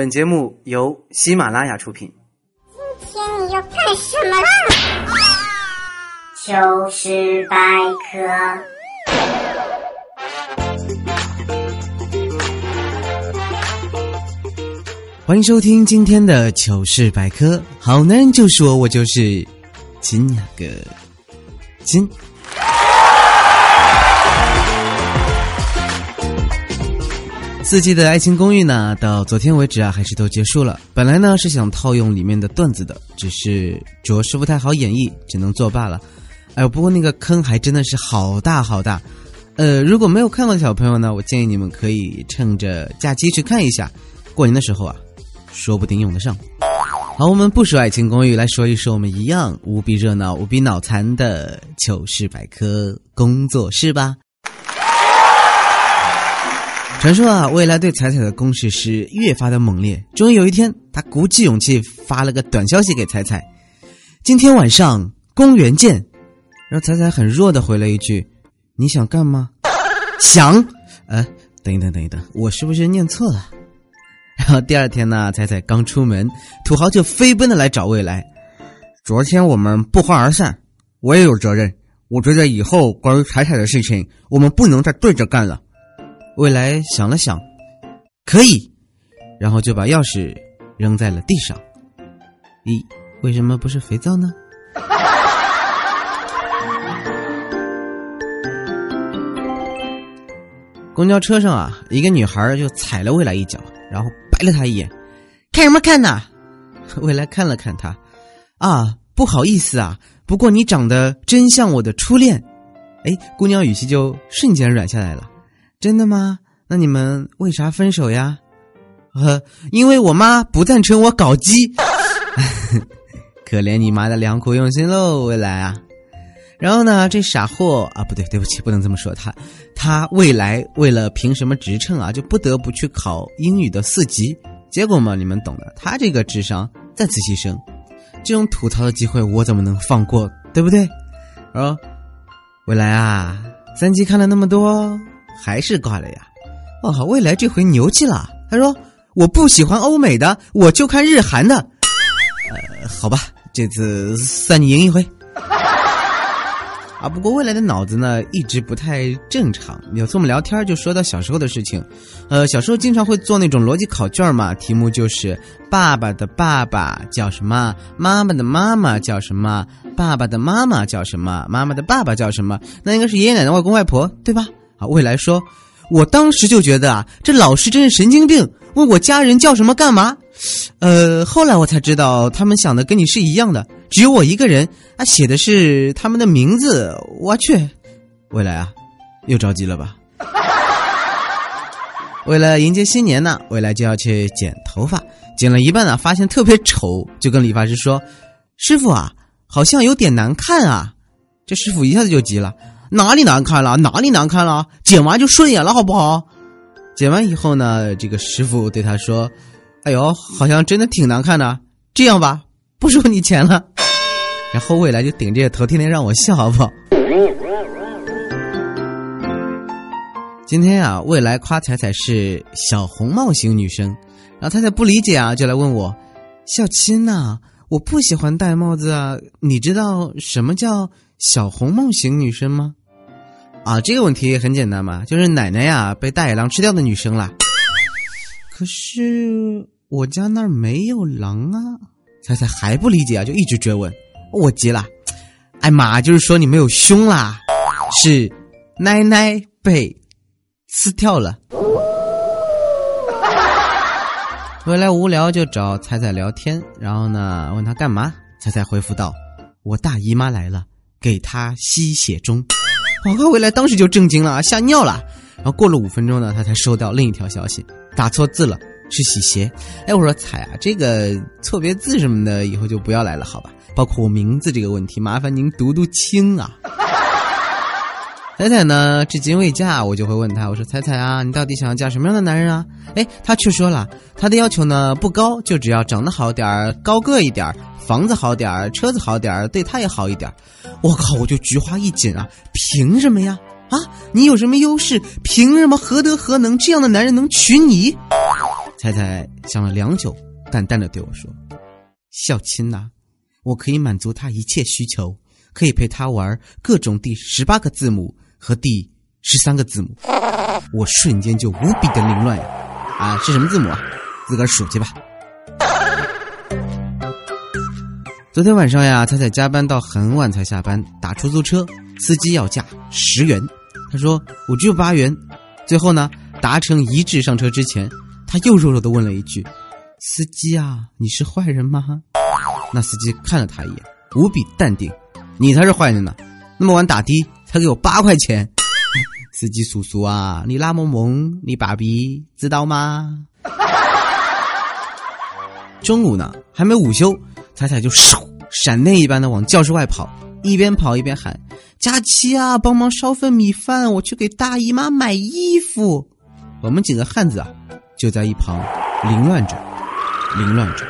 本节目由喜马拉雅出品。今天你要干什么啦？糗事百科。欢迎收听今天的糗事百科。好男人就是我，我就是金呀个金。四季的爱情公寓呢，到昨天为止啊，还是都结束了。本来呢是想套用里面的段子的，只是着实不太好演绎，只能作罢了。哎，不过那个坑还真的是好大好大。呃，如果没有看过的小朋友呢，我建议你们可以趁着假期去看一下。过年的时候啊，说不定用得上。好，我们不说爱情公寓，来说一说我们一样无比热闹、无比脑残的糗事百科工作室吧。传说啊，未来对彩彩的攻势是越发的猛烈。终于有一天，他鼓起勇气发了个短消息给彩彩：“今天晚上公园见。”然后彩彩很弱的回了一句：“你想干吗？”想？呃，等一等，等一等，我是不是念错了？然后第二天呢，彩彩刚出门，土豪就飞奔的来找未来。昨天我们不欢而散，我也有责任。我觉得以后关于彩彩的事情，我们不能再对着干了。未来想了想，可以，然后就把钥匙扔在了地上。咦，为什么不是肥皂呢？公交车上啊，一个女孩就踩了未来一脚，然后白了他一眼，看什么看呐？未来看了看他，啊，不好意思啊，不过你长得真像我的初恋。哎，姑娘语气就瞬间软下来了。真的吗？那你们为啥分手呀？呃，因为我妈不赞成我搞基。可怜你妈的良苦用心喽，未来啊。然后呢，这傻货啊，不对，对不起，不能这么说他。他未来为了凭什么职称啊，就不得不去考英语的四级。结果嘛，你们懂的。他这个智商再次牺牲，这种吐槽的机会我怎么能放过？对不对？啊，未来啊，三级看了那么多。还是挂了呀！哦，好，未来这回牛气了。他说：“我不喜欢欧美的，我就看日韩的。”呃，好吧，这次算你赢一回。啊，不过未来的脑子呢一直不太正常。有次我们聊天就说到小时候的事情，呃，小时候经常会做那种逻辑考卷嘛，题目就是爸爸的爸爸叫什么，妈妈的妈妈叫什么，爸爸的妈妈叫什么，妈妈的爸爸叫什么？那应该是爷爷奶奶、外公外婆，对吧？啊，未来说，我当时就觉得啊，这老师真是神经病，问我家人叫什么干嘛？呃，后来我才知道，他们想的跟你是一样的，只有我一个人啊，写的是他们的名字。我去，未来啊，又着急了吧？为了迎接新年呢，未来就要去剪头发，剪了一半呢，发现特别丑，就跟理发师说：“师傅啊，好像有点难看啊。”这师傅一下子就急了。哪里难看了？哪里难看了？剪完就顺眼了，好不好？剪完以后呢，这个师傅对他说：“哎呦，好像真的挺难看的。这样吧，不收你钱了。”然后未来就顶着头，天天让我笑，好不好？今天啊，未来夸彩彩是小红帽型女生，然后彩彩不理解啊，就来问我：“小亲呐，我不喜欢戴帽子啊，你知道什么叫小红帽型女生吗？”啊，这个问题很简单嘛，就是奶奶呀被大野狼吃掉的女生啦。可是我家那儿没有狼啊！彩彩还不理解啊，就一直追问。我急了，哎妈，就是说你没有胸啦，是奶奶被撕掉了。回来无聊就找彩彩聊天，然后呢问他干嘛？彩彩回复道：“我大姨妈来了，给她吸血中。”宝哥回来当时就震惊了，吓尿了。然后过了五分钟呢，他才收到另一条消息，打错字了，是洗鞋。哎，我说彩啊，这个错别字什么的，以后就不要来了，好吧？包括我名字这个问题，麻烦您读读清啊。彩彩呢，至今未嫁，我就会问她，我说彩彩啊，你到底想要嫁什么样的男人啊？哎，她却说了，她的要求呢不高，就只要长得好点儿，高个一点儿。房子好点儿，车子好点儿，对她也好一点儿。我靠！我就菊花一紧啊！凭什么呀？啊，你有什么优势？凭什么何德何能？这样的男人能娶你？彩彩想了良久，淡淡的对我说：“小青呐，我可以满足他一切需求，可以陪他玩各种第十八个字母和第十三个字母。”我瞬间就无比的凌乱呀！啊，是什么字母啊？自个儿数去吧。昨天晚上呀，彩彩加班到很晚才下班，打出租车，司机要价十元，他说我只有八元。最后呢，达成一致上车之前，他又弱弱的问了一句：“司机啊，你是坏人吗？”那司机看了他一眼，无比淡定：“你才是坏人呢，那么晚打的才给我八块钱。”司机叔叔啊，你那么萌，你爸比知道吗？中午呢，还没午休，彩彩就嗖闪电一般的往教室外跑，一边跑一边喊：“佳琪啊，帮忙烧份米饭，我去给大姨妈买衣服。”我们几个汉子啊，就在一旁凌乱着，凌乱着。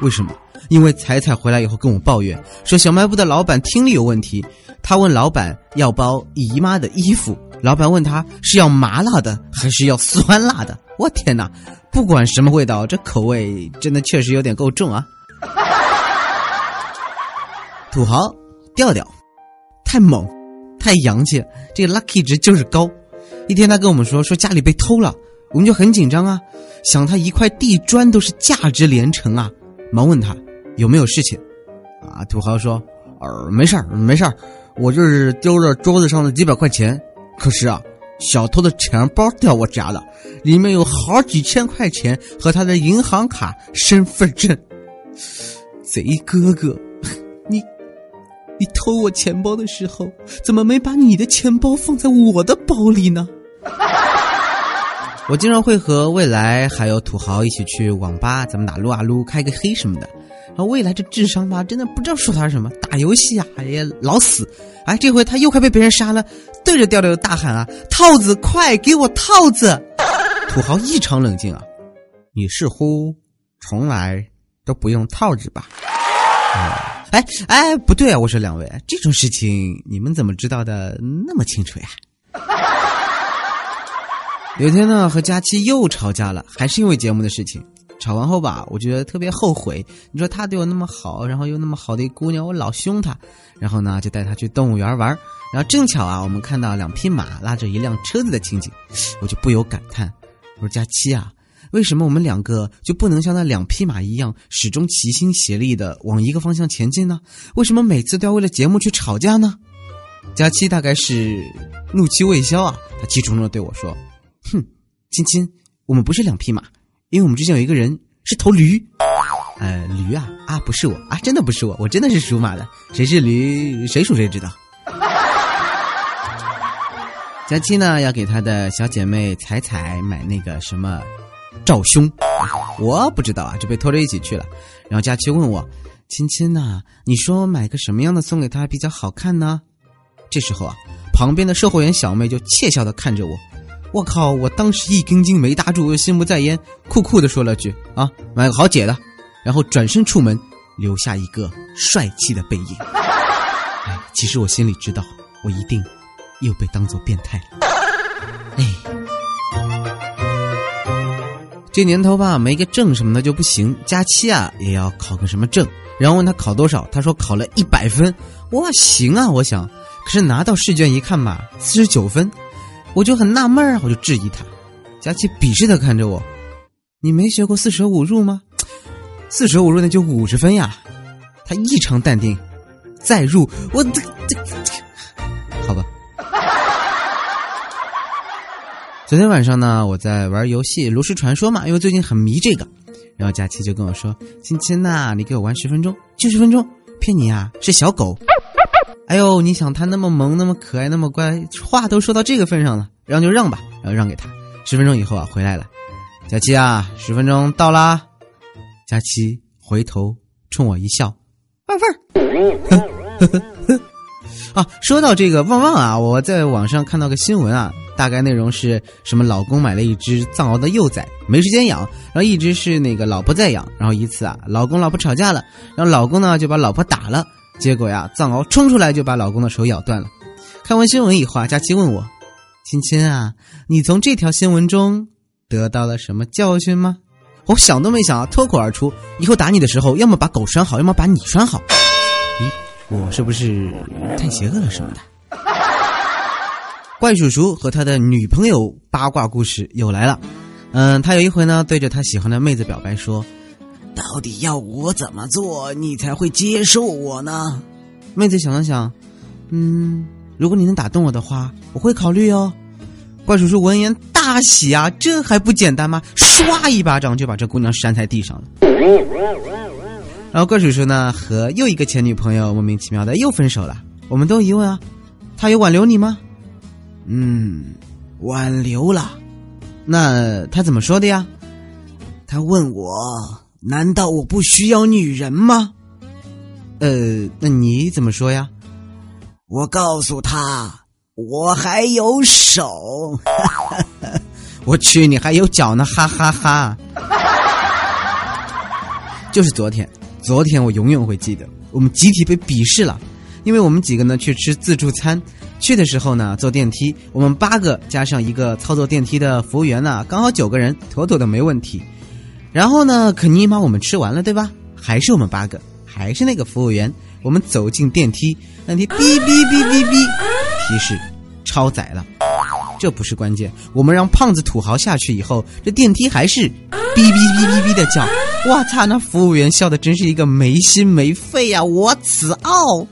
为什么？因为彩彩回来以后跟我抱怨说，小卖部的老板听力有问题。他问老板要包姨妈的衣服。老板问他是要麻辣的还是要酸辣的？我天哪！不管什么味道，这口味真的确实有点够重啊！土豪调调，太猛，太洋气，这个 lucky 值就是高。一天他跟我们说说家里被偷了，我们就很紧张啊，想他一块地砖都是价值连城啊，忙问他有没有事情。啊，土豪说：“呃，没事儿，没事儿，我就是丢了桌子上的几百块钱。”可是啊，小偷的钱包掉我家了，里面有好几千块钱和他的银行卡、身份证。贼哥哥，你，你偷我钱包的时候，怎么没把你的钱包放在我的包里呢？我经常会和未来还有土豪一起去网吧，咱们打撸啊撸、开个黑什么的。然后未来这智商吧，真的不知道说他什么，打游戏啊也老死。哎，这回他又快被别人杀了，对着调调大喊啊：“套子，快给我套子！” 土豪异常冷静啊，你似乎从来都不用套子吧？哎哎，不对啊！我说两位，这种事情你们怎么知道的那么清楚呀？有天呢，和佳期又吵架了，还是因为节目的事情。吵完后吧，我觉得特别后悔。你说他对我那么好，然后又那么好的一姑娘，我老凶她。然后呢，就带她去动物园玩。然后正巧啊，我们看到两匹马拉着一辆车子的情景，我就不由感叹：我说佳期啊，为什么我们两个就不能像那两匹马一样，始终齐心协力的往一个方向前进呢？为什么每次都要为了节目去吵架呢？佳期大概是怒气未消啊，他气冲冲的对我说。哼，亲亲，我们不是两匹马，因为我们之前有一个人是头驴，呃，驴啊啊，不是我啊，真的不是我，我真的是属马的，谁是驴，谁属谁知道。佳期呢，要给他的小姐妹彩彩买那个什么罩胸，我不知道啊，就被拖着一起去了。然后佳期问我，亲亲呐，你说买个什么样的送给她比较好看呢？这时候啊，旁边的售货员小妹就窃笑的看着我。我靠！我当时一根筋没搭住，心不在焉，酷酷的说了句：“啊，买个好姐的。”然后转身出门，留下一个帅气的背影。哎，其实我心里知道，我一定又被当做变态了。哎，这年头吧，没个证什么的就不行。假期啊，也要考个什么证？然后问他考多少，他说考了一百分。哇，行啊！我想，可是拿到试卷一看吧，四十九分。我就很纳闷啊，我就质疑他，佳琪鄙视的看着我，你没学过四舍五入吗？四舍五入那就五十分呀。他异常淡定，再入我这这，好吧。昨天晚上呢，我在玩游戏《炉石传说》嘛，因为最近很迷这个，然后佳琪就跟我说：“亲亲呐，你给我玩十分钟，就十分钟，骗你啊，是小狗。”哎呦，你想他那么萌，那么可爱，那么乖，话都说到这个份上了，让就让吧，然后让给他。十分钟以后啊，回来了，佳琪啊，十分钟到啦。佳琪回头冲我一笑，汪汪。啊，说到这个旺旺啊，我在网上看到个新闻啊，大概内容是什么？老公买了一只藏獒的幼崽，没时间养，然后一直是那个老婆在养，然后一次啊，老公老婆吵架了，然后老公呢就把老婆打了。结果呀，藏獒冲出来就把老公的手咬断了。看完新闻以后啊，佳琪问我：“亲亲啊，你从这条新闻中得到了什么教训吗？”我想都没想啊，脱口而出：“以后打你的时候，要么把狗拴好，要么把你拴好。”咦，我是不是太邪恶了什么的？怪叔叔和他的女朋友八卦故事又来了。嗯，他有一回呢，对着他喜欢的妹子表白说：“到底要我怎么做，你才会接受我呢？”妹子想了想，嗯，如果你能打动我的话，我会考虑哦。怪叔叔闻言大喜啊，这还不简单吗？唰一巴掌就把这姑娘扇在地上了。然后怪叔叔呢和又一个前女朋友莫名其妙的又分手了。我们都疑问啊，他有挽留你吗？嗯，挽留了。那他怎么说的呀？他问我：“难道我不需要女人吗？”呃，那你怎么说呀？我告诉他：“我还有手。”我去，你还有脚呢！哈哈哈。就是昨天，昨天我永远会记得，我们集体被鄙视了，因为我们几个呢去吃自助餐。去的时候呢，坐电梯，我们八个加上一个操作电梯的服务员呢，刚好九个人，妥妥的没问题。然后呢，肯尼把我们吃完了，对吧？还是我们八个，还是那个服务员。我们走进电梯，电梯哔哔哔哔哔，提示超载了。这不是关键，我们让胖子土豪下去以后，这电梯还是哔哔哔哔哔的叫。我操，那服务员笑的真是一个没心没肺呀！我此傲。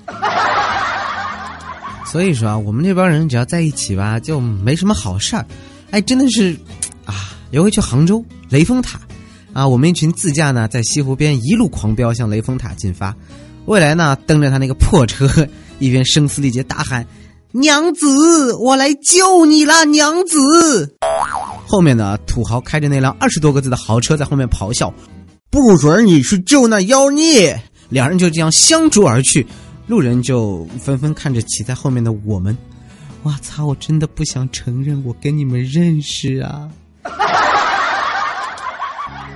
所以说啊，我们这帮人只要在一起吧，就没什么好事儿。哎，真的是，啊，有回去杭州雷峰塔，啊，我们一群自驾呢，在西湖边一路狂飙向雷峰塔进发。未来呢，蹬着他那个破车，一边声嘶力竭大喊：“娘子，我来救你了，娘子！”后面呢，土豪开着那辆二十多个字的豪车在后面咆哮：“不准你去救那妖孽！”两人就这样相逐而去。路人就纷纷看着骑在后面的我们，我操！我真的不想承认我跟你们认识啊。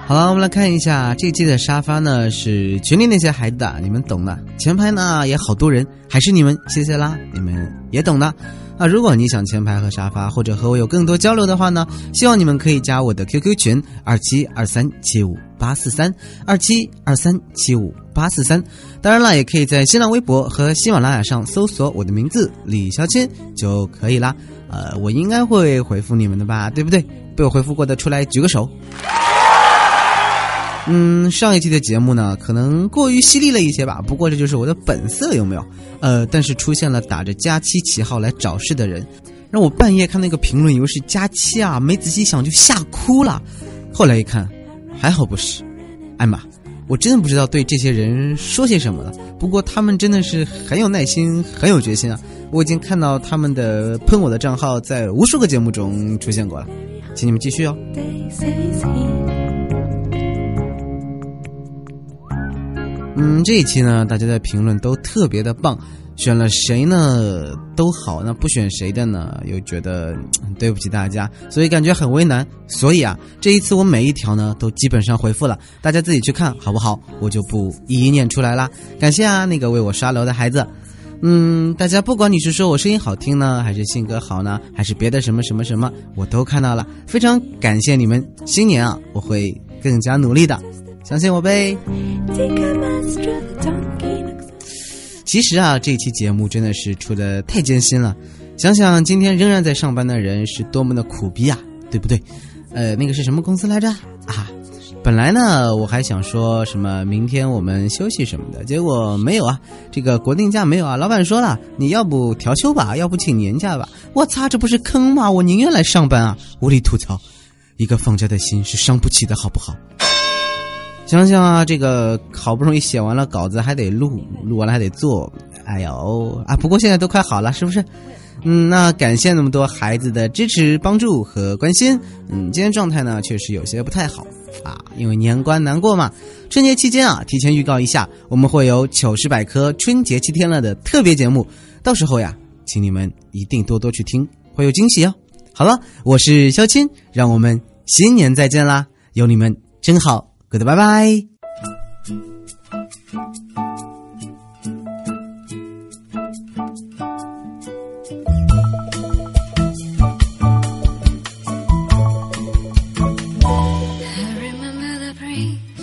好了，我们来看一下这期的沙发呢，是群里那些孩子的，你们懂的。前排呢也好多人，还是你们，谢谢啦，你们也懂的。啊，如果你想前排和沙发，或者和我有更多交流的话呢，希望你们可以加我的 QQ 群二七二三七五八四三二七二三七五八四三。当然了，也可以在新浪微博和喜马拉雅上搜索我的名字李小钦就可以啦。呃，我应该会回复你们的吧，对不对？被我回复过的出来举个手。嗯，上一期的节目呢，可能过于犀利了一些吧。不过这就是我的本色，有没有？呃，但是出现了打着佳期旗号来找事的人，让我半夜看那个评论以为是佳期啊，没仔细想就吓哭了。后来一看，还好不是。哎妈，我真的不知道对这些人说些什么了。不过他们真的是很有耐心，很有决心啊！我已经看到他们的喷我的账号在无数个节目中出现过了，请你们继续哦。嗯，这一期呢，大家的评论都特别的棒，选了谁呢都好，那不选谁的呢又觉得对不起大家，所以感觉很为难。所以啊，这一次我每一条呢都基本上回复了，大家自己去看好不好？我就不一一念出来啦。感谢啊，那个为我刷楼的孩子。嗯，大家不管你是说我声音好听呢，还是性格好呢，还是别的什么什么什么，我都看到了，非常感谢你们。新年啊，我会更加努力的。相信我呗。其实啊，这期节目真的是出的太艰辛了。想想今天仍然在上班的人是多么的苦逼啊，对不对？呃，那个是什么公司来着？啊，本来呢我还想说什么明天我们休息什么的，结果没有啊。这个国定假没有啊。老板说了，你要不调休吧，要不请年假吧。我擦，这不是坑吗？我宁愿来上班啊！无力吐槽，一个放假的心是伤不起的，好不好？想想啊，这个好不容易写完了稿子，还得录，录完了还得做，哎呦啊！不过现在都快好了，是不是？嗯，那感谢那么多孩子的支持、帮助和关心。嗯，今天状态呢确实有些不太好啊，因为年关难过嘛。春节期间啊，提前预告一下，我们会有糗事百科春节七天了的特别节目，到时候呀，请你们一定多多去听，会有惊喜哦。好了，我是肖钦，让我们新年再见啦！有你们真好。goodbye bye i remember the breeze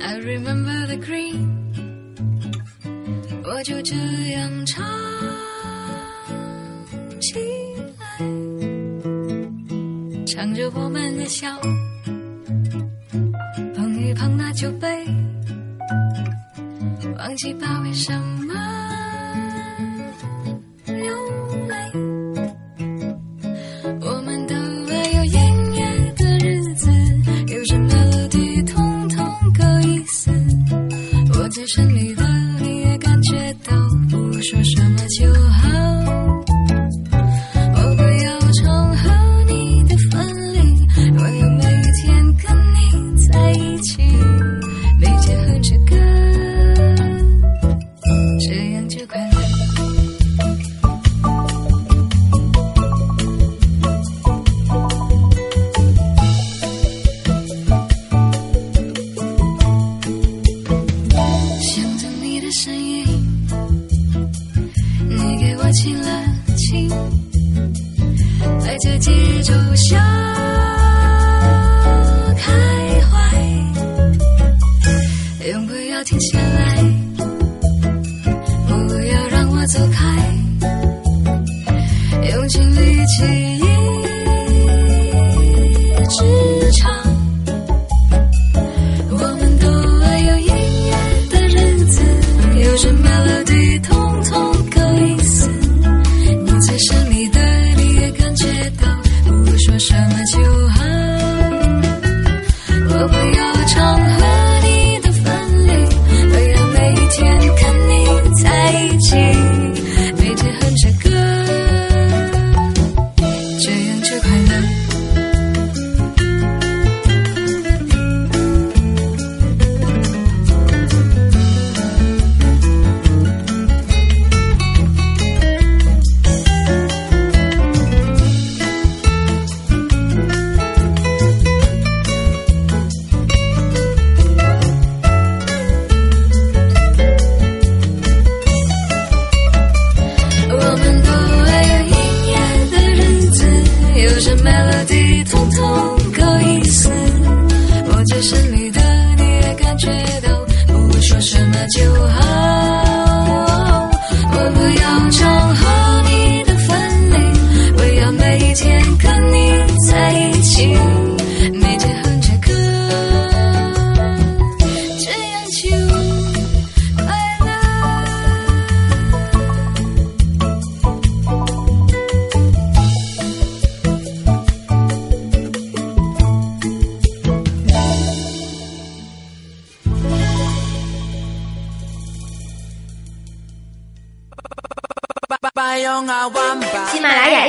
i remember the cream 我就这样唱起来唱着我们的笑就被忘记吧为什么